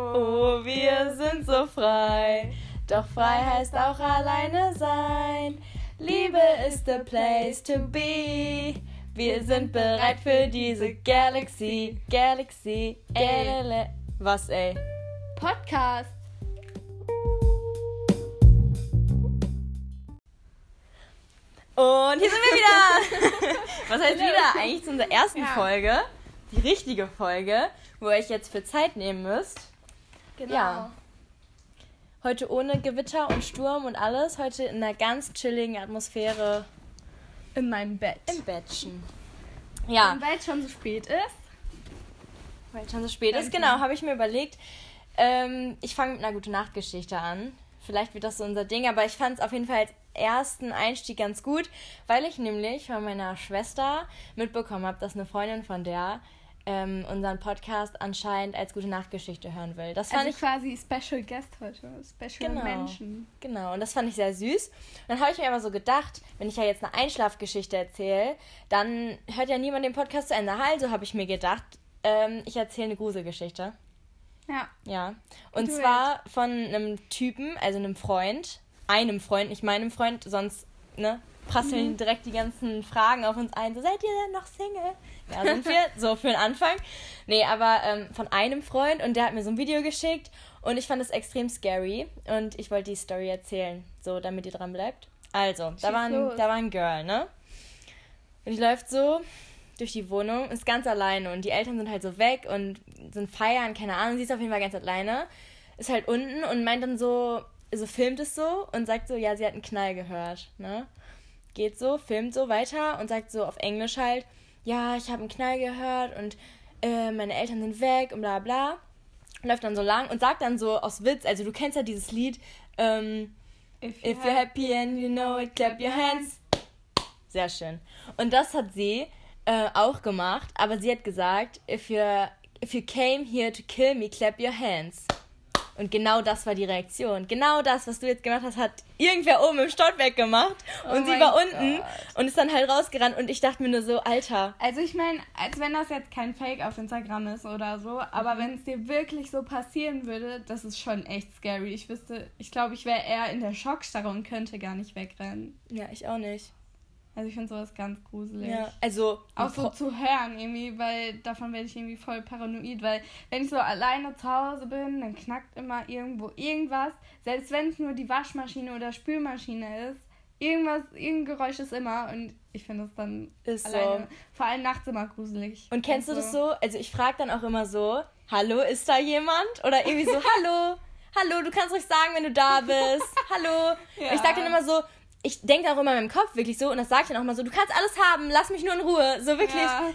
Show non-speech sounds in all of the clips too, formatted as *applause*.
Oh, wir sind so frei. Doch frei heißt auch alleine sein. Liebe ist the place to be. Wir sind bereit für diese Galaxy, Galaxy, Galaxy. Was, ey? Podcast. Und hier sind wir wieder. *laughs* Was heißt wieder? Eigentlich zu unserer ersten Ja. Folge. Die richtige Folge, wo ihr euch jetzt für Zeit nehmen müsst. Genau. Ja. Heute ohne Gewitter und Sturm und alles. Heute in einer ganz chilligen Atmosphäre In meinem Bett. im Bettchen. Ja, Und weil es schon so spät ist. weil es schon so spät ist. Genau, habe ich mir überlegt. Ähm, ich fange mit einer gute Nachtgeschichte an. Vielleicht wird das so unser Ding, aber ich fand es auf jeden Fall als ersten Einstieg ganz gut, weil ich nämlich von meiner Schwester mitbekommen habe, dass eine Freundin von der ähm, unseren Podcast anscheinend als gute Nachtgeschichte hören will. Das fand Also ich quasi Special Guest heute. Special Genau. Menschen. Genau, und das fand ich sehr süß. Und dann habe ich mir aber so gedacht, wenn ich ja jetzt eine Einschlafgeschichte erzähle, dann hört ja niemand den Podcast zu Ende. Also habe ich mir gedacht, ähm, ich erzähle eine Gruselgeschichte. Ja. Ja. Und zwar von einem Typen, also einem Freund, einem Freund, nicht meinem Freund, sonst, ne, prasseln direkt die ganzen Fragen auf uns ein. So, seid ihr denn noch Single? Ja, sind wir. *laughs* so für den Anfang. Nee, aber ähm, von einem Freund und der hat mir so ein Video geschickt und ich fand es extrem scary und ich wollte die Story erzählen, so damit ihr dran bleibt. Also, da war, ein, los. da war ein Girl, ne? Und die läuft so durch die Wohnung, ist ganz alleine und die Eltern sind halt so weg und sind feiern, keine Ahnung, sie ist auf jeden Fall ganz alleine, ist halt unten und meint dann so, so filmt es so und sagt so, ja, sie hat einen Knall gehört, ne? Geht so, filmt so weiter und sagt so auf Englisch halt, ja, ich habe einen Knall gehört und äh, meine Eltern sind weg und bla bla. Läuft dann so lang und sagt dann so aus Witz, also du kennst ja dieses Lied, ähm, If If you're happy and you know it, clap your hands. Sehr schön. Und das hat sie äh, auch gemacht, aber sie hat gesagt, if you if you came here to kill me, clap your hands. Und genau das war die Reaktion. Genau das, was du jetzt gemacht hast, hat irgendwer oben im Stockwerk gemacht. Oh Und sie war unten Gott. und ist dann halt rausgerannt. Und ich dachte mir nur so, Alter. Also ich meine, als wenn das jetzt kein Fake auf Instagram ist oder so, aber Mhm. wenn es dir wirklich so passieren würde, das ist schon echt scary. Ich wüsste, ich glaube, ich wäre eher in der Schockstarre und könnte gar nicht wegrennen. Ja, ich auch nicht. Also ich finde sowas ganz gruselig. Ja, also. Auch so zu hören irgendwie, weil davon werde ich irgendwie voll paranoid, weil wenn ich so alleine zu Hause bin, dann knackt immer irgendwo irgendwas, selbst wenn es nur die Waschmaschine oder Spülmaschine ist, irgendwas, irgendein Geräusch ist immer und ich finde es dann Ist so. alleine, vor allem nachts immer gruselig. Und kennst du das so? Also ich frage dann auch immer so, hallo, ist da jemand? Oder irgendwie so, *laughs* hallo, hallo, du kannst ruhig sagen, wenn du da bist. Hallo. *laughs* Ja. Und ich sag dann immer so, ich denke auch immer in meinem Kopf wirklich so und das sage ich dann auch mal so, du kannst alles haben, lass mich nur in Ruhe. So wirklich, Ja.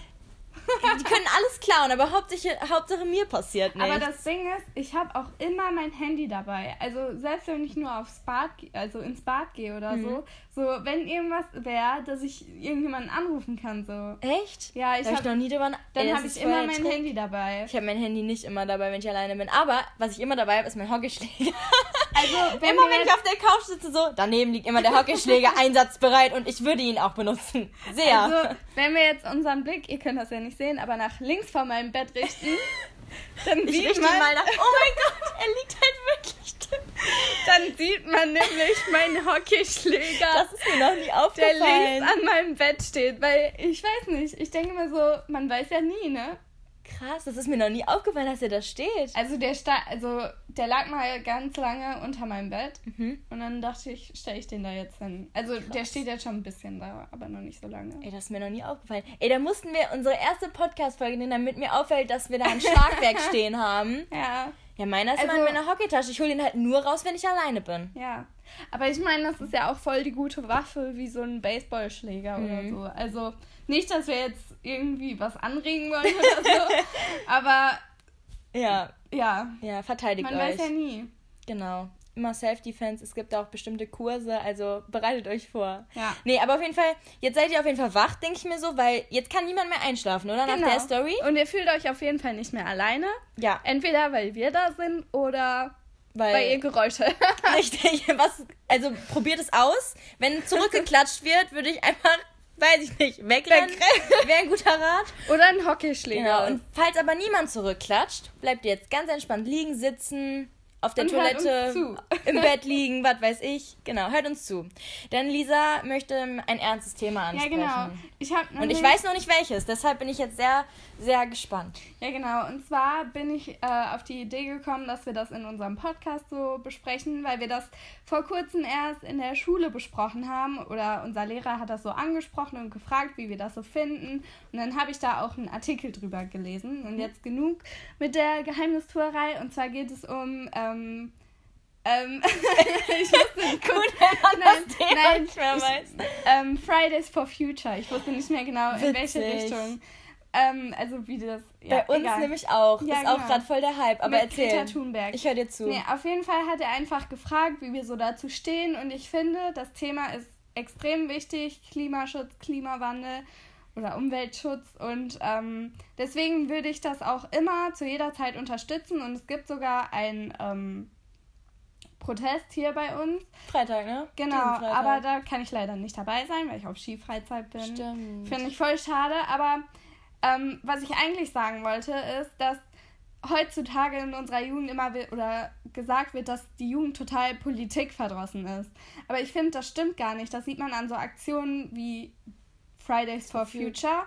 Die können alles klauen, aber Hauptsache, Hauptsache mir passiert nichts. Aber das Ding ist, ich habe auch immer mein Handy dabei. Also selbst wenn ich nur aufs Bad, also ins Bad gehe oder Mhm. so, so wenn irgendwas wäre, dass ich irgendjemanden anrufen kann, so. Echt? Ja, ich Da hab noch nie Ey, Dann habe ich immer mein Trick. Handy dabei. Ich habe mein Handy nicht immer dabei, wenn ich alleine bin. Aber was ich immer dabei habe, ist mein Hockeyschläger. *laughs* Also wenn *laughs* immer wenn ich auf der Couch sitze, so, daneben liegt immer der Hockeyschläger einsatzbereit und ich würde ihn auch benutzen. Sehr. Also, wenn wir jetzt unseren Blick, ihr könnt das ja nicht sehen, aber nach links von meinem Bett richten, *laughs* dann ich sieht richte man, mal nach. Oh mein Gott, er liegt halt wirklich drin. dann sieht man nämlich meinen Hockeyschläger, Das ist mir noch nie der aufgefallen. links an meinem Bett steht, weil ich weiß nicht, ich denke mir so, man weiß ja nie, ne? Krass, das ist mir noch nie aufgefallen, dass er da steht. Also der sta also der lag mal ganz lange unter meinem Bett Mhm. und dann dachte ich, stelle ich den da jetzt hin. Also der steht jetzt schon ein bisschen da, aber noch nicht so lange. Ey, das ist mir noch nie aufgefallen. Ey, da mussten wir unsere erste Podcast-Folge nehmen, damit mir auffällt, dass wir da ein Schlagwerk *laughs* stehen haben. Ja, Ja, meiner ist Also- immer in meiner Hockeytasche. Ich hole ihn halt nur raus, wenn ich alleine bin. ja. Aber ich meine, das ist ja auch voll die gute Waffe, wie so ein Baseballschläger Mhm. oder so. Also nicht, dass wir jetzt irgendwie was anregen wollen oder so, *laughs* aber Ja, ja, ja, verteidigt man euch. weiß ja nie. Genau. Immer Self-Defense. Es gibt auch bestimmte Kurse, also bereitet euch vor. Ja. Nee, aber auf jeden Fall, jetzt seid ihr auf jeden Fall wach, denke ich mir so, weil jetzt kann niemand mehr einschlafen, oder? Nach Genau. der Story? Und ihr fühlt euch auf jeden Fall nicht mehr alleine. Ja, Entweder weil wir da sind oder weil. weil ihr Geräusche *laughs* Richtig, was, also probiert es aus. Wenn *laughs* zurückgeklatscht wird, würde ich einfach weiß ich nicht, wegrennen, *laughs* wäre ein guter Rat. Oder ein Hockeyschläger. Genau, und falls aber niemand zurückklatscht, bleibt ihr jetzt ganz entspannt liegen, sitzen, auf der Und Toilette, *laughs* im Bett liegen, was weiß ich. Genau, hört uns zu. Denn Lisa möchte ein ernstes Thema Ja, ansprechen. genau. Ich hab Und ich weiß noch nicht welches, deshalb bin ich jetzt sehr, sehr gespannt. Ja, genau. Und zwar bin ich äh, auf die Idee gekommen, dass wir das in unserem Podcast so besprechen, weil wir das vor kurzem erst in der Schule besprochen haben. Oder unser Lehrer hat das so angesprochen und gefragt, wie wir das so finden. Und dann habe ich da auch einen Artikel drüber gelesen. Und jetzt genug mit der Geheimnistuerei. Und zwar geht es um. Ähm, ähm, *laughs* ich wusste nicht Gut, Nein, das Thema nein, ich- weiß. ähm, Fridays for Future. Ich wusste nicht mehr genau, in welche Witzig. Richtung. Ähm, also wie das. Ja, Bei uns egal. nämlich auch. Ja, ist auch genau. gerade voll der Hype. Aber Mit erzähl. Greta Thunberg. Ich höre dir zu. Nee, auf jeden Fall hat er einfach gefragt, wie wir so dazu stehen. Und ich finde, das Thema ist extrem wichtig. Klimaschutz, Klimawandel oder Umweltschutz. Und ähm, deswegen würde ich das auch immer zu jeder Zeit unterstützen. Und es gibt sogar einen ähm, Protest hier bei uns. Freitag, ne? Genau, Freitag. aber da kann ich leider nicht dabei sein, weil ich auf Skifreizeit bin. Stimmt. Finde ich voll schade. Aber ähm, was ich eigentlich sagen wollte, ist, dass heutzutage in unserer Jugend immer oder gesagt wird, dass die Jugend total politikverdrossen ist. Aber ich finde, das stimmt gar nicht. Das sieht man an so Aktionen wie Fridays for Future.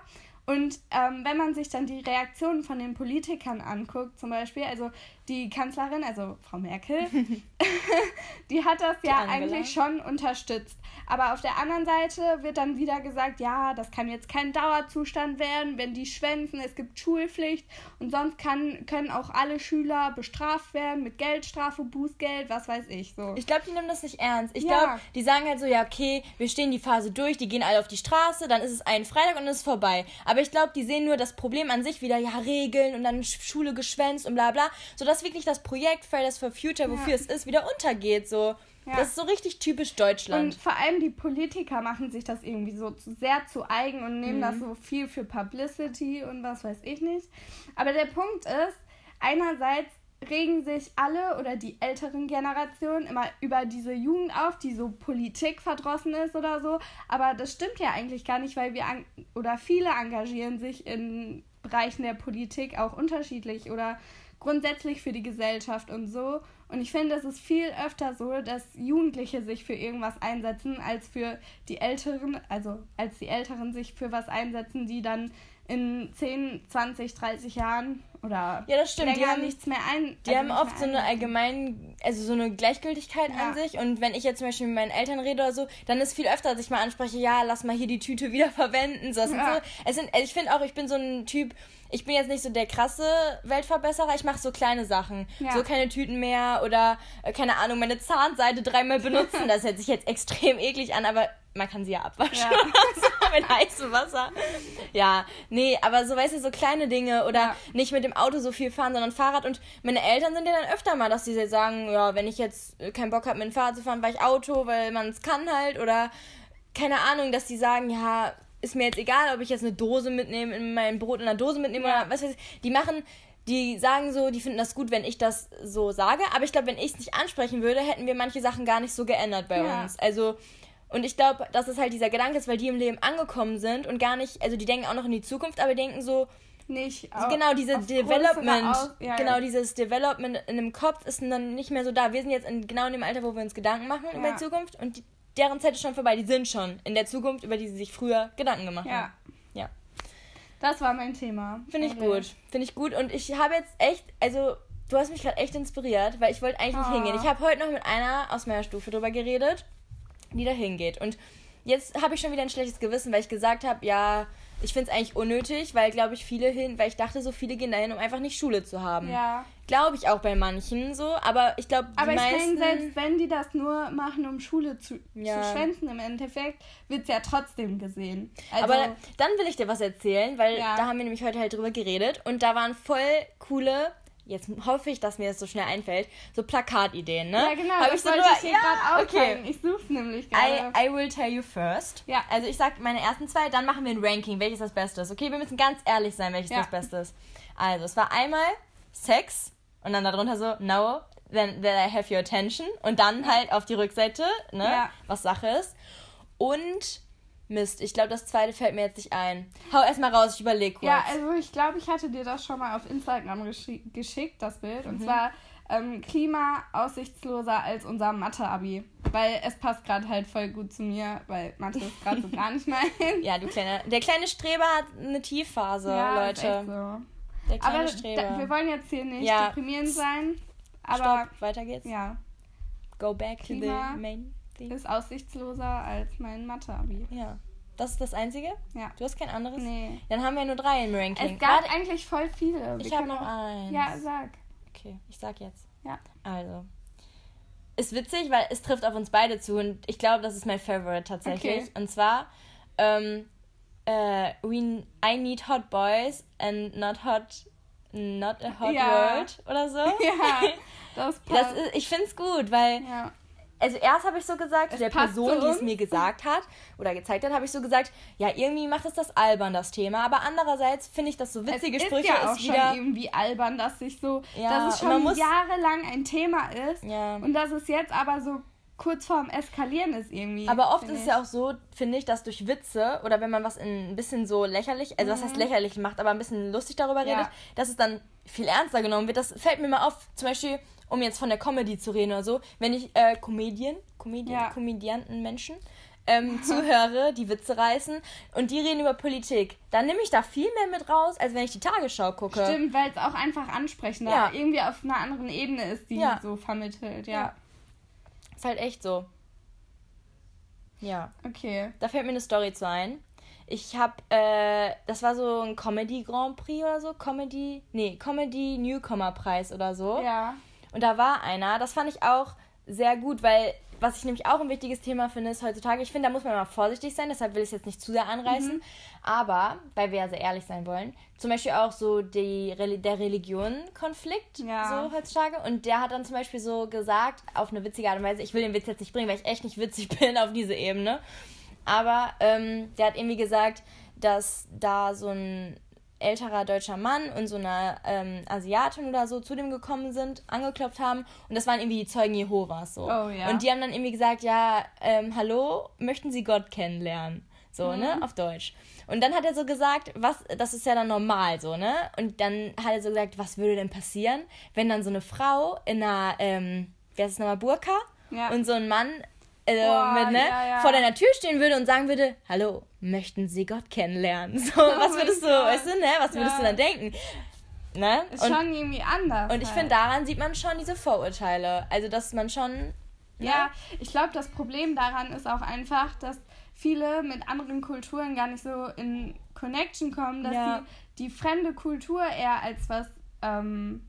Und ähm, wenn man sich dann die Reaktionen von den Politikern anguckt, zum Beispiel, also die Kanzlerin, also Frau Merkel, *laughs* *laughs* die hat das ja Angela. eigentlich schon unterstützt. Aber auf der anderen Seite wird dann wieder gesagt, ja, das kann jetzt kein Dauerzustand werden, wenn die schwänzen, es gibt Schulpflicht und sonst kann, können auch alle Schüler bestraft werden mit Geldstrafe, Bußgeld, was weiß ich so. Ich glaube, die nehmen das nicht ernst. Ich Ja. glaube, die sagen halt so, ja, okay, wir stehen die Phase durch, die gehen alle auf die Straße, dann ist es ein Freitag und dann ist es vorbei. Aber ich glaube, die sehen nur das Problem an sich wieder, ja, Regeln und dann Sch- Schule geschwänzt und bla bla, sodass wirklich das Projekt Fridays for Future, wofür Ja. es ist, wieder untergeht. So. Ja. Das ist so richtig typisch Deutschland. Und vor allem die Politiker machen sich das irgendwie so sehr zu eigen und nehmen Mhm. das so viel für Publicity und was weiß ich nicht. Aber der Punkt ist, einerseits regen sich alle oder die älteren Generationen immer über diese Jugend auf, die so politikverdrossen ist oder so. Aber das stimmt ja eigentlich gar nicht, weil wir oder viele engagieren sich in Bereichen der Politik auch unterschiedlich oder grundsätzlich für die Gesellschaft und so. Und ich finde, es ist viel öfter so, dass Jugendliche sich für irgendwas einsetzen, als für die Älteren, also als die Älteren sich für was einsetzen, die dann in 10, 20, 30 Jahren oder Ja, das stimmt. Die haben- nichts mehr ein. Die also haben oft so eine allgemein, also so eine Gleichgültigkeit an Ja. sich. Und wenn ich jetzt zum Beispiel mit meinen Eltern rede oder so, dann ist viel öfter, dass ich mal anspreche, ja, lass mal hier die Tüte *laughs* wieder verwenden. So, Ja. so, es sind, also ich finde auch, ich bin so ein Typ, ich bin jetzt nicht so der krasse Weltverbesserer, ich mache so kleine Sachen. Ja. So keine Tüten mehr oder, äh, keine Ahnung, meine Zahnseide dreimal benutzen. Das hört sich jetzt extrem eklig an, aber man kann sie ja abwaschen. Ja. *laughs* so mit heißem Wasser. Ja, nee, aber so, weißt du, so kleine Dinge oder Ja. nicht mit dem Auto so viel fahren, sondern Fahrrad. Und meine Eltern sind ja dann öfter mal, dass sie sagen, ja, wenn ich jetzt keinen Bock habe, mit dem Fahrrad zu fahren, weil ich Auto, weil man es kann halt. Oder keine Ahnung, dass die sagen, ja, ist mir jetzt egal, ob ich jetzt eine Dose mitnehme, in mein Brot in einer Dose mitnehme Ja. oder was weiß ich. Die machen, die sagen so, die finden das gut, wenn ich das so sage. Aber ich glaube, wenn ich es nicht ansprechen würde, hätten wir manche Sachen gar nicht so geändert bei Ja. uns. Also, und ich glaube, dass es halt dieser Gedanke ist, weil die im Leben angekommen sind und gar nicht, also die denken auch noch in die Zukunft, aber denken so, nicht. so au- genau diese auf Development, Aus- ja, genau ja. dieses Development in dem Kopf ist dann nicht mehr so da. Wir sind jetzt in, genau in dem Alter, wo wir uns Gedanken machen über Ja. die Zukunft und die, deren Zeit ist schon vorbei. Die sind schon in der Zukunft, über die sie sich früher Gedanken gemacht Ja. haben. Ja. Das war mein Thema. Finde ich Okay. gut. Finde ich gut. Und ich habe jetzt echt, also du hast mich gerade echt inspiriert, weil ich wollte eigentlich nicht Ah. hingehen. Ich habe heute noch mit einer aus meiner Stufe drüber geredet, die da hingeht. Und jetzt habe ich schon wieder ein schlechtes Gewissen, weil ich gesagt habe, ja, ich finde es eigentlich unnötig, weil, glaube ich, viele hin, weil ich dachte, so viele gehen dahin, um einfach nicht Schule zu haben. Ja. Glaube ich auch bei manchen so, aber ich glaube, die Aber ich meisten... meine, selbst wenn die das nur machen, um Schule zu, Ja. zu schwänzen, im Endeffekt, wird es ja trotzdem gesehen. Also, aber dann will ich dir was erzählen, weil Ja. da haben wir nämlich heute halt drüber geredet und da waren voll coole, jetzt hoffe ich, dass mir das so schnell einfällt, so Plakatideen, ne? ja, genau, Hab das ich so drüber- ich dir ja, gerade okay. Ich such's nämlich gerade. I, I will tell you first. Ja. Also ich sag meine ersten zwei, dann machen wir ein Ranking, welches das Beste ist. Okay, wir müssen ganz ehrlich sein, welches Ja. das Beste ist. Also, es war einmal Sex und dann darunter so, no, then, then I have your attention. Und dann halt auf die Rückseite, ne, Ja. was Sache ist. Und Mist, ich glaube, das zweite fällt mir jetzt nicht ein. Hau erstmal raus, ich überlege kurz. Ja, also ich glaube, ich hatte dir das schon mal auf Instagram geschi geschickt, das Bild. Und Mhm. zwar ähm, Klima aussichtsloser als unser Mathe-Abi. Weil es passt gerade halt voll gut zu mir, weil Mathe ist gerade so *laughs* gar nicht mein. Ja, du kleine. Der kleine Streber hat eine Tiefphase, Ja, ist echt Leute. so. Der kleine Aber Streber. da, wir wollen jetzt hier nicht Ja. deprimierend sein. Aber Stopp, weiter geht's. ja, Go back Klima to the main thing. ist aussichtsloser als mein Mathe-Abi. Ja. Das ist das einzige? Ja. Du hast kein anderes? Nee. Dann haben wir nur drei im Ranking. Es gab Warte, eigentlich voll viele. Wir ich habe noch eins. Ja, sag. Okay, ich sag jetzt. Ja. Also. Ist witzig, weil es trifft auf uns beide zu und ich glaube, das ist mein Favorite tatsächlich. Okay. Und zwar, ähm, äh, we, I need hot boys and not hot, not a hot Ja. world oder so. *laughs* Ja, das passt. Das ist, ich find's gut, weil ja. Also erst habe ich so gesagt, Es der Person, die es mir gesagt hat oder gezeigt hat, habe ich so gesagt, ja, irgendwie macht es das albern, das Thema. Aber andererseits finde ich das so witzige es Sprüche ist ja auch ist schon wieder. irgendwie albern, dass sich so, Ja, dass es schon muss- jahrelang ein Thema ist Ja. und dass es jetzt aber so kurz vorm Eskalieren ist irgendwie. Aber oft ist es ja auch so, finde ich, dass durch Witze oder wenn man was in ein bisschen so lächerlich, also was heißt lächerlich macht, aber ein bisschen lustig darüber Mhm. Ja. redet, dass es dann viel ernster genommen wird. Das fällt mir mal auf, zum Beispiel, um jetzt von der Comedy zu reden oder so, wenn ich äh, Comedien, Comedien, Ja. Komödianten Menschen ähm, *laughs* zuhöre, die Witze reißen und die reden über Politik, dann nehme ich da viel mehr mit raus, als wenn ich die Tagesschau gucke. Stimmt, weil es auch einfach ansprechender Ja. irgendwie auf einer anderen Ebene ist, die Ja. so vermittelt. Ja. Ja. Ist halt echt so. Ja. Okay. Da fällt mir eine Story zu ein. Ich habe, äh, das war so ein Comedy Grand Prix oder so, Comedy, nee, Comedy Newcomer Preis oder so. Ja. Und da war einer, das fand ich auch sehr gut, weil was ich nämlich auch ein wichtiges Thema finde, ist heutzutage, ich finde, da muss man immer vorsichtig sein, deshalb will ich es jetzt nicht zu sehr anreißen. Aber, weil wir ja sehr ehrlich sein wollen, zum Beispiel auch so die, der Religionenkonflikt Ja. so heutzutage. Und der hat dann zum Beispiel so gesagt, auf eine witzige Art und Weise, ich will den Witz jetzt nicht bringen, weil ich echt nicht witzig *laughs* bin auf diese Ebene. Aber ähm, der hat irgendwie gesagt, dass da so ein älterer deutscher Mann und so eine ähm, Asiatin oder so zu dem gekommen sind, angeklopft haben und das waren irgendwie die Zeugen Jehovas so. Oh, ja. Und die haben dann irgendwie gesagt, ja, ähm, hallo, möchten Sie Gott kennenlernen? So, Mhm. ne, auf Deutsch. Und dann hat er so gesagt, was, das ist ja dann normal so, ne? Und dann hat er so gesagt, was würde denn passieren, wenn dann so eine Frau in einer, ähm, wie heißt es nochmal, Burka Ja. und so ein Mann äh, Boah, mit, ne, ja, ja. vor deiner Tür stehen würde und sagen würde, hallo, möchten Sie Gott kennenlernen? *laughs* So, was mein würdest du, Gott. weißt du, ne, was würdest Ja. du dann denken? Ne? Ist Und, schon irgendwie anders. und ich halt. finde, daran sieht man schon diese Vorurteile. Also, dass man schon, ne? Ja, ich glaube, das Problem daran ist auch einfach, dass viele mit anderen Kulturen gar nicht so in Connection kommen, dass Ja. sie die fremde Kultur eher als was, ähm,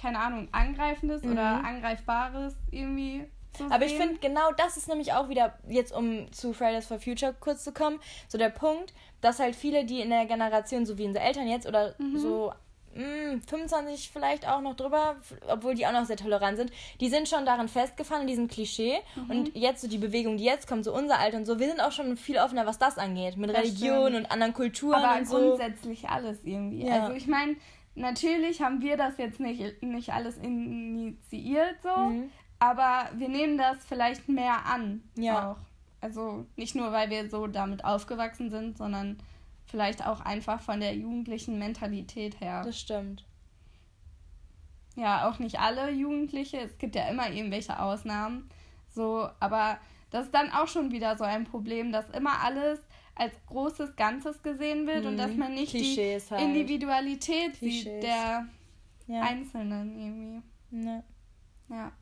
keine Ahnung, Angreifendes oder Angreifbares irgendwie so Mhm. Aber ich finde, genau das ist nämlich auch wieder, jetzt um zu Fridays for Future kurz zu kommen, so der Punkt, dass halt viele, die in der Generation, so wie unsere Eltern jetzt oder Mhm. so mh, 25 vielleicht auch noch drüber, obwohl die auch noch sehr tolerant sind, die sind schon darin festgefahren, in diesem Klischee. Mhm. Und jetzt so die Bewegung, die jetzt kommt, so unser Alter und so, wir sind auch schon viel offener, was das angeht, mit Das Religion stimmt. und anderen Kulturen aber und so. grundsätzlich alles irgendwie. Ja. Also ich meine, natürlich haben wir das jetzt nicht, nicht alles initiiert so, Mhm. Aber wir nehmen das vielleicht mehr an Ja. auch. Also nicht nur, weil wir so damit aufgewachsen sind, sondern vielleicht auch einfach von der jugendlichen Mentalität her. Das stimmt. ja, auch nicht alle Jugendliche, es gibt ja immer irgendwelche Ausnahmen. So, aber das ist dann auch schon wieder so ein Problem, dass immer alles als großes Ganzes gesehen wird und Mhm. dass man nicht Klischees die halt. Individualität sieht Klischees. der Ja. Einzelnen irgendwie. Ne. Ja.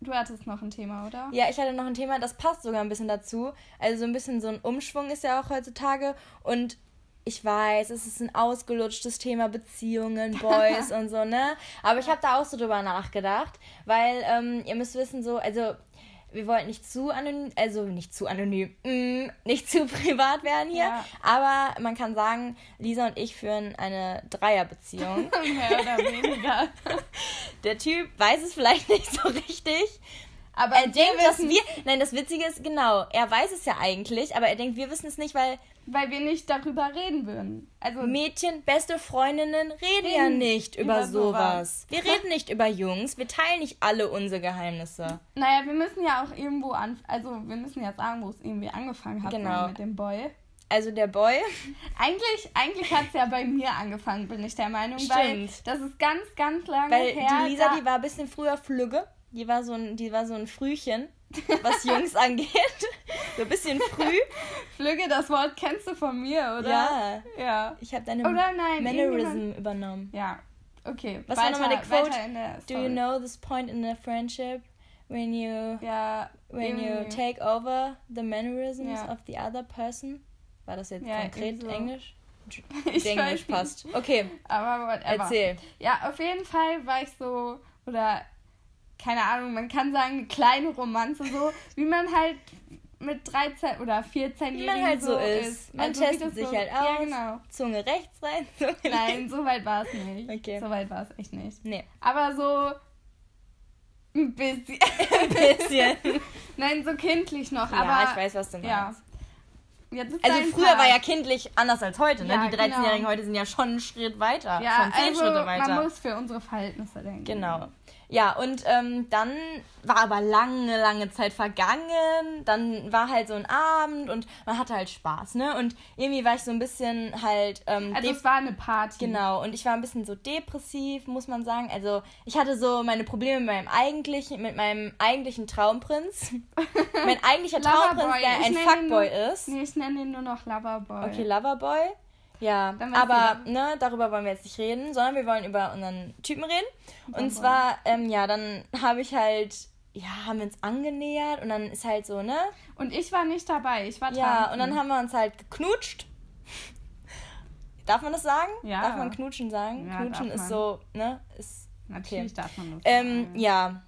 Du hattest noch ein Thema, oder? Ja, ich hatte noch ein Thema, das passt sogar ein bisschen dazu. Also so ein bisschen so ein Umschwung ist ja auch heutzutage. Und ich weiß, es ist ein ausgelutschtes Thema Beziehungen, Boys *laughs* und so, ne? Aber ich habe da auch so drüber nachgedacht, weil ähm, ihr müsst wissen, so, also wir wollten nicht zu anonym, also nicht zu anonym, mm, nicht zu *laughs* privat werden hier. Ja. Aber man kann sagen, Lisa und ich führen eine Dreierbeziehung. *laughs* Mehr oder weniger. *laughs* Der Typ weiß es vielleicht nicht so richtig. Aber Er denkt, dass wissen- wir. Nein, das Witzige ist, genau, er weiß es ja eigentlich, aber er denkt, wir wissen es nicht, weil weil wir nicht darüber reden würden. Also Mädchen, beste Freundinnen reden ja Reden nicht über, über sowas. sowas. Wir reden nicht über Jungs. Wir teilen nicht alle unsere Geheimnisse. Naja, wir müssen ja auch irgendwo an, also wir müssen ja sagen, wo es irgendwie angefangen hat Genau. mit dem Boy. Also der Boy, Eigentlich, eigentlich hat es ja bei mir angefangen, bin ich der Meinung, weil Stimmt. das ist ganz, ganz lange weil her. die Lisa, die war ein bisschen früher Flügge. Die war so ein, die war so ein Frühchen, was Jungs angeht. So ein bisschen früh. Flügge, das Wort kennst du von mir, oder? Ja. Ja. Ich habe deine Oder nein, Mannerism übernommen. Ja. Okay. Was war weiter, nochmal der Quote? Do you know this point in a friendship when you Ja. when you take over the mannerisms Ja. of the other person? War das jetzt Ja, konkret so. Englisch? *laughs* Ich Englisch passt. Okay, Aber whatever. erzähl. Ja, auf jeden Fall war ich so, oder keine Ahnung, man kann sagen, eine kleine Romanze, so wie man halt mit 13 oder 14 Wie man halt so ist. Man Also testet sich so, halt aus. Ja, genau. Zunge rechts rein. Zunge Nein, so weit war es nicht. Okay. So weit war es echt nicht. Nee, Aber so ein bisschen. *laughs* ein bisschen. *laughs* Nein, so kindlich noch. ja, aber ich weiß, was du meinst. ja. Ist Also früher Part. war ja kindlich anders als heute, ne? Ja, die 13-Jährigen genau. heute sind ja schon einen Schritt weiter. Ja, schon zehn also Schritte weiter. man muss für unsere Verhältnisse denken. Genau. Ja, und ähm, dann war aber lange, lange Zeit vergangen. Dann war halt so ein Abend und man hatte halt Spaß, ne? Und irgendwie war ich so ein bisschen halt. Ähm, Also es war eine Party. Genau, und ich war ein bisschen so depressiv, muss man sagen. Also ich hatte so meine Probleme mit meinem eigentlichen, mit meinem eigentlichen Traumprinz. *laughs* mein eigentlicher Traumprinz, der Ich ein Fuckboy nur- ist. Nee, ich nenne ihn nur noch Loverboy. Okay, Loverboy. Ja, aber ne, darüber wollen wir jetzt nicht reden, sondern wir wollen über unseren Typen reden. Und Loverboy. zwar, ähm, ja, dann habe ich halt, ja, haben wir uns angenähert und dann ist halt so, ne? Und ich war nicht dabei, ich war Ja, und dann haben wir uns halt geknutscht. Darf man das sagen? Ja. Darf man knutschen sagen? Ja, knutschen ist so, ne? Ist Natürlich darf man das ähm, sagen. ja.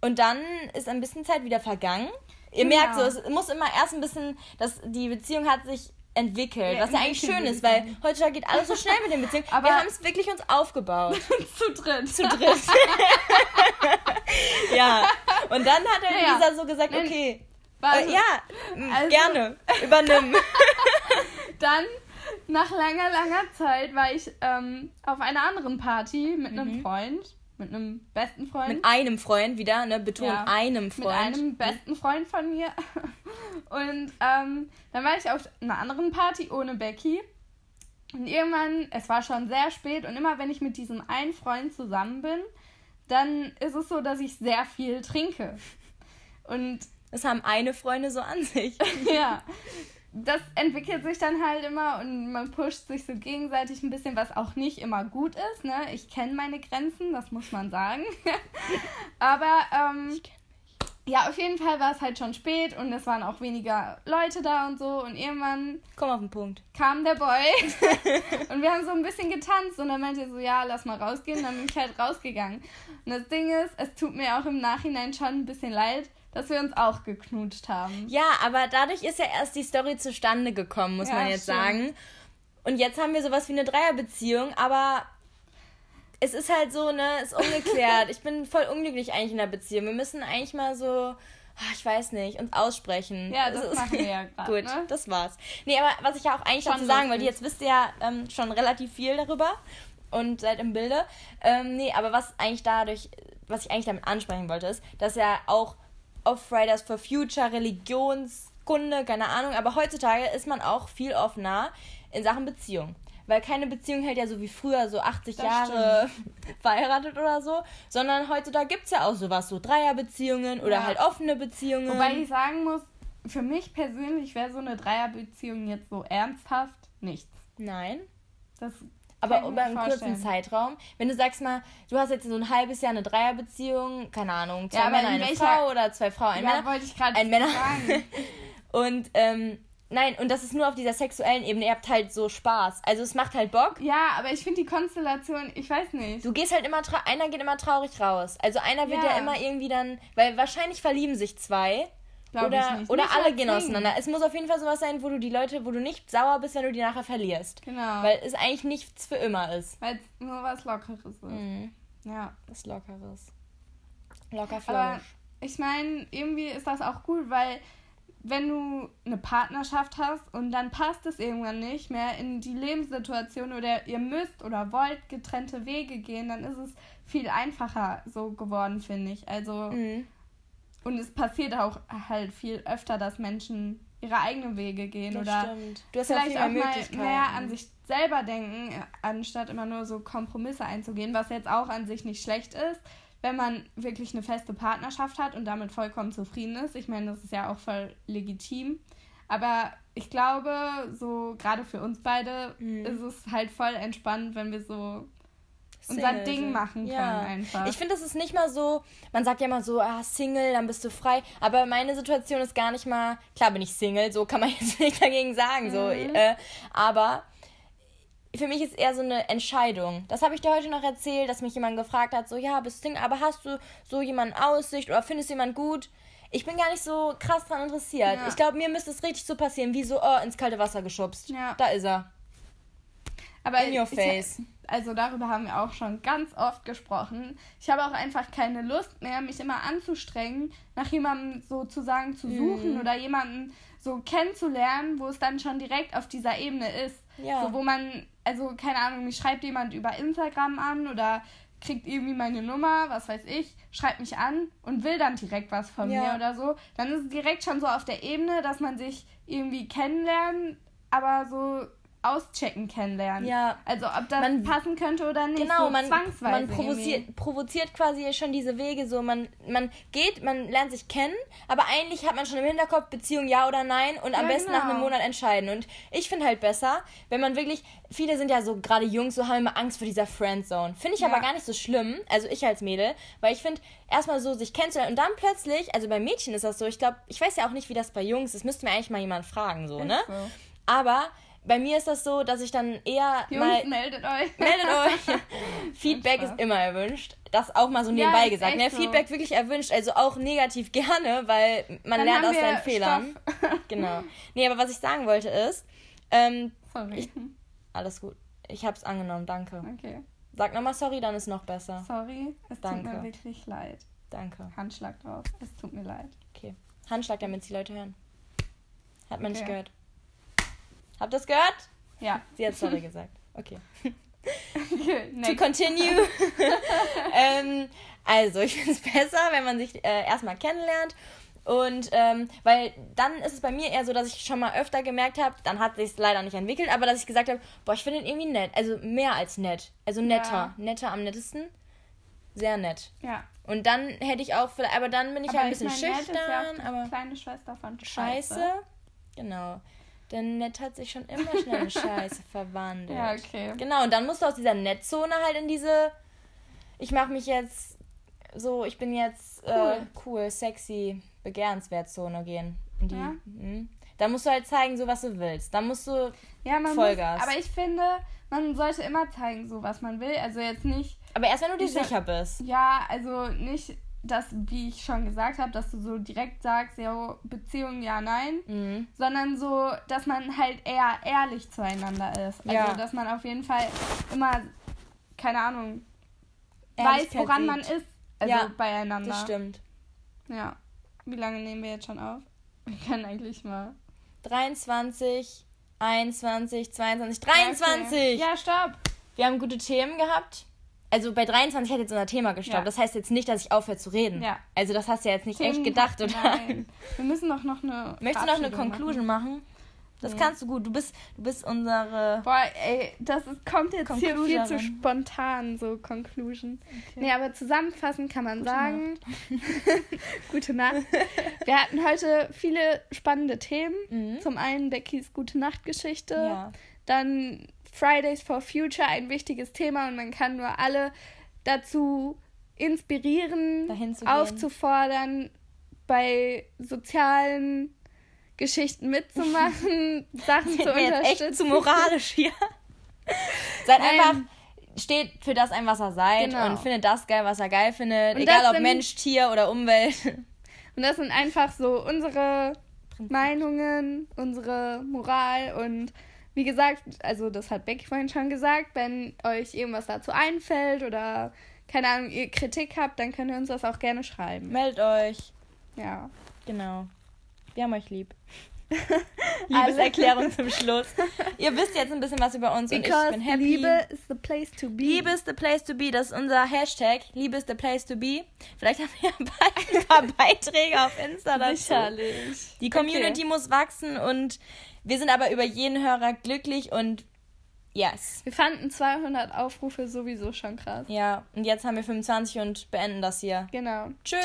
Und dann ist ein bisschen Zeit wieder vergangen. Ihr Genau. merkt so, es muss immer erst ein bisschen, dass die Beziehung hat sich entwickelt, Ja, was ja eigentlich schön ist, weil heutzutage geht alles so schnell mit den Beziehungen. Aber- wir haben es wirklich uns aufgebaut. *laughs* Zu dritt. Zu dritt. *laughs* ja. Und dann hat halt Ja. Lisa so gesagt, okay, äh, ja, also- gerne, übernimm. *laughs* Dann, nach langer, langer Zeit, war ich ähm, auf einer anderen Party mit einem Freund, mit einem besten Freund. mit einem Freund wieder, ne, betont Ja. einem mit Freund. einem besten Freund von mir. *laughs* Und ähm, dann war ich auf einer anderen Party ohne Becky. Und irgendwann, es war schon sehr spät und immer wenn ich mit diesem einen Freund zusammen bin, dann ist es so, dass ich sehr viel trinke. Und das haben eine Freunde so an sich. *laughs* ja, das entwickelt sich dann halt immer und man pusht sich so gegenseitig ein bisschen, was auch nicht immer gut ist. Ne? Ich kenne meine Grenzen, das muss man sagen. *laughs* Aber ähm, ja, auf jeden Fall war es halt schon spät und es waren auch weniger Leute da und so. Und irgendwann Komm auf den Punkt. kam der Boy *laughs* *laughs* und wir haben so ein bisschen getanzt und dann meinte er so, ja, lass mal rausgehen. Dann bin ich halt rausgegangen. Und das Ding ist, es tut mir auch im Nachhinein schon ein bisschen leid, dass wir uns auch geknutscht haben. Ja, aber dadurch ist ja erst die Story zustande gekommen, muss Ja, man jetzt stimmt. sagen. Und jetzt haben wir sowas wie eine Dreierbeziehung, aber es ist halt so, ne, ist ungeklärt. *laughs* ich bin voll unglücklich eigentlich in der Beziehung. Wir müssen eigentlich mal so, ah, ich weiß nicht, uns aussprechen. Ja, Es das ist- machen wir ja *laughs* gerade. Gut, Ne? das war's. Nee, aber was ich ja auch eigentlich Schon dazu sagen wollte, jetzt wisst ihr ja ähm, schon relativ viel darüber und seid im Bilde. Ähm, nee, aber was eigentlich dadurch, was ich eigentlich damit ansprechen wollte, ist, dass ja auch auf Fridays for Future, Religionskunde, keine Ahnung, aber heutzutage ist man auch viel offener in Sachen Beziehung. Weil keine Beziehung hält ja so wie früher so 80 Das Jahre *laughs* verheiratet oder so, sondern heutzutage gibt es ja auch sowas, so Dreierbeziehungen oder Ja. halt offene Beziehungen. Wobei ich sagen muss, für mich persönlich wäre so eine Dreierbeziehung jetzt so ernsthaft nichts. Nein. Das Aber über einen kurzen vorstellen. Zeitraum. Wenn du sagst mal, du hast jetzt so ein halbes Jahr eine Dreierbeziehung, keine Ahnung, zwei Ja, Männer, in eine welcher- Frau oder zwei Frauen, ein ja, Männer. wollte ich gerade ein Männer. sagen. *laughs* Und ähm, nein, und das ist nur auf dieser sexuellen Ebene. Ihr habt halt so Spaß. Also es macht halt Bock. Ja, aber ich finde die Konstellation, ich weiß nicht. Du gehst halt immer, einer geht immer traurig raus. Also einer wird ja. Ja. immer irgendwie dann, weil wahrscheinlich verlieben sich zwei. Glaub oder ich nicht. oder Nicht alle gehen zwingen. auseinander. Es muss auf jeden Fall sowas sein, wo du die Leute, wo du nicht sauer bist, wenn du die nachher verlierst. Genau. Weil es eigentlich nichts für immer ist. Weil es nur was Lockeres ist. Mhm. Ja. Was Lockeres. Locker Aber ich meine, irgendwie ist das auch gut, weil wenn du eine Partnerschaft hast und dann passt es irgendwann nicht mehr in die Lebenssituation oder ihr müsst oder wollt getrennte Wege gehen, dann ist es viel einfacher so geworden, finde ich. Also, mhm. Und es passiert auch halt viel öfter, dass Menschen ihre eigenen Wege gehen das oder stimmt. Du hast vielleicht auch mal mehr an sich selber denken, anstatt immer nur so Kompromisse einzugehen, was jetzt auch an sich nicht schlecht ist wenn man wirklich eine feste Partnerschaft hat und damit vollkommen zufrieden ist. Ich meine, das ist ja auch voll legitim. Aber ich glaube, so gerade für uns beide mhm. ist es halt voll entspannt, wenn wir so unser Single Ding machen ja. einfach. Ich finde, das ist nicht mal so, man sagt ja immer so, ah, Single, dann bist du frei. Aber meine Situation ist gar nicht mal, klar bin ich Single, so kann man *laughs* jetzt nicht dagegen sagen. Mhm. So, äh, aber für mich ist eher so eine Entscheidung. Das habe ich dir heute noch erzählt, dass mich jemand gefragt hat, so, ja, bist du Single, aber hast du so jemanden Aussicht oder findest du jemanden gut? Ich bin gar nicht so krass dran interessiert. Ja. Ich glaube, mir müsste es richtig so passieren, wie so, oh, ins kalte Wasser geschubst. Ja. Da ist er. Aber In your face. Ich, also darüber haben wir auch schon ganz oft gesprochen. Ich habe auch einfach keine Lust mehr, mich immer anzustrengen, nach jemandem sozusagen zu suchen mm. oder jemanden so kennenzulernen, wo es dann schon direkt auf dieser Ebene ist. Ja. So, wo man also keine Ahnung, mich schreibt jemand über Instagram an oder kriegt irgendwie meine Nummer, was weiß ich, schreibt mich an und will dann direkt was von ja. mir oder so, dann ist es direkt schon so auf der Ebene, dass man sich irgendwie kennenlernt, aber so auschecken kennenlernen. Ja. Also ob das man, passen könnte oder nicht. Genau, so man, man provoziert, provoziert quasi schon diese Wege so. Man, man geht, man lernt sich kennen, aber eigentlich hat man schon im Hinterkopf Beziehung ja oder nein und am ja, besten genau. nach einem Monat entscheiden. Und ich finde halt besser, wenn man wirklich, viele sind ja so, gerade Jungs, so haben immer Angst vor dieser Friendzone. Finde ich ja. aber gar nicht so schlimm, also ich als Mädel, weil ich finde, erstmal so sich kennenzulernen und dann plötzlich, also bei Mädchen ist das so, ich glaube, ich weiß ja auch nicht, wie das bei Jungs ist, müsste mir eigentlich mal jemand fragen, so, ne? So. Aber bei mir ist das so, dass ich dann eher Jungs, mal meldet euch. *laughs* Meldet euch. *laughs* Feedback ist immer erwünscht. Das auch mal so nebenbei ja, gesagt. Ne? So. Feedback wirklich erwünscht, also auch negativ *laughs* gerne, weil man dann lernt aus seinen Fehlern. genau. Nee, aber was ich sagen wollte ist, ähm, sorry. Ich, alles gut. Ich hab's angenommen, danke. Okay. Sag nochmal sorry, dann ist noch besser. Sorry, es danke. tut mir wirklich leid. Danke. Handschlag drauf. Es tut mir leid. Okay. Handschlag, damit die Leute hören. Hat man okay. nicht gehört. Habt ihr das gehört? Ja. Sie hat sorry gesagt. Okay. okay *laughs* to continue. *laughs* ähm, also, ich finde es besser, wenn man sich äh, erstmal kennenlernt. Und ähm, weil dann ist es bei mir eher so, dass ich schon mal öfter gemerkt habe, dann hat sich leider nicht entwickelt, aber dass ich gesagt habe, boah, ich finde ihn irgendwie nett. Also mehr als nett. Also netter. Ja. Netter am nettesten. Sehr nett. Ja. Und dann hätte ich auch, aber dann bin ich aber halt ein bisschen schüchtern. Ja aber kleine Schwester von Scheiße. Scheiße. Genau. Denn Nett hat sich schon immer schnell in Scheiße *laughs* verwandelt. Ja, okay. Genau, und dann musst du aus dieser Nettzone halt in diese. Ich mache mich jetzt so, ich bin jetzt cool, äh, cool sexy, begehrenswert Zone gehen. In die, ja. Mh. Da musst du halt zeigen, so was du willst. Dann musst du ja, man Vollgas. Muss, aber ich finde, man sollte immer zeigen, so was man will. Also jetzt nicht. Aber erst wenn du dir sicher bist. Ja, also nicht dass, wie ich schon gesagt habe, dass du so direkt sagst, ja, Beziehung ja, nein, mhm. sondern so, dass man halt eher ehrlich zueinander ist. Also, ja. dass man auf jeden Fall immer, keine Ahnung, weiß, woran sieht. man ist, also ja, beieinander. Das stimmt. Ja. Wie lange nehmen wir jetzt schon auf? Wir können eigentlich mal. 23, 21, 22, 23! Okay. Ja, stopp! Wir haben gute Themen gehabt also bei 23 hat jetzt unser Thema gestoppt. Ja. Das heißt jetzt nicht, dass ich aufhöre zu reden. Ja. Also das hast du ja jetzt nicht Themen echt gedacht, oder? Nein. *laughs* Wir müssen doch noch eine. Möchtest du noch eine Conclusion machen? machen? Das nee. kannst du gut. Du bist, du bist unsere. Boah, ey, das ist, kommt jetzt hier viel zu spontan, so Conclusion. Okay. Nee, aber zusammenfassend kann man Gute sagen. Nacht. *laughs* Gute Nacht. Wir hatten heute viele spannende Themen. Mhm. Zum einen Beckys Gute Nacht Geschichte. Ja. Dann Fridays for Future ein wichtiges Thema und man kann nur alle dazu inspirieren, aufzufordern, bei sozialen Geschichten mitzumachen, *laughs* Sachen zu unterstützen. Echt zu moralisch hier. *laughs* Seid Nein. einfach steht für das ein, was er seid genau. und findet das geil, was er geil findet, und egal ob sind, Mensch, Tier oder Umwelt. *laughs* Und das sind einfach so unsere Meinungen, unsere Moral und wie gesagt, also das hat Becky vorhin schon gesagt, wenn euch irgendwas dazu einfällt oder keine Ahnung, ihr Kritik habt, dann könnt ihr uns das auch gerne schreiben. Meldet euch. Ja. Genau. Wir haben euch lieb. *laughs* Liebeserklärung zum Schluss. Ihr wisst jetzt ein bisschen was über uns Because und ich bin happy. Liebe is the place to be. Liebe is the place to be, das ist unser Hashtag. Liebe is the place to be. Vielleicht haben wir *laughs* bald ein paar *laughs* Beiträge auf Insta dazu. Sicherlich. Die Community muss wachsen und wir sind aber über jeden Hörer glücklich und yes. Wir fanden 200 Aufrufe sowieso schon krass. Ja, und jetzt haben wir 25 und beenden das hier. Genau. Tschö.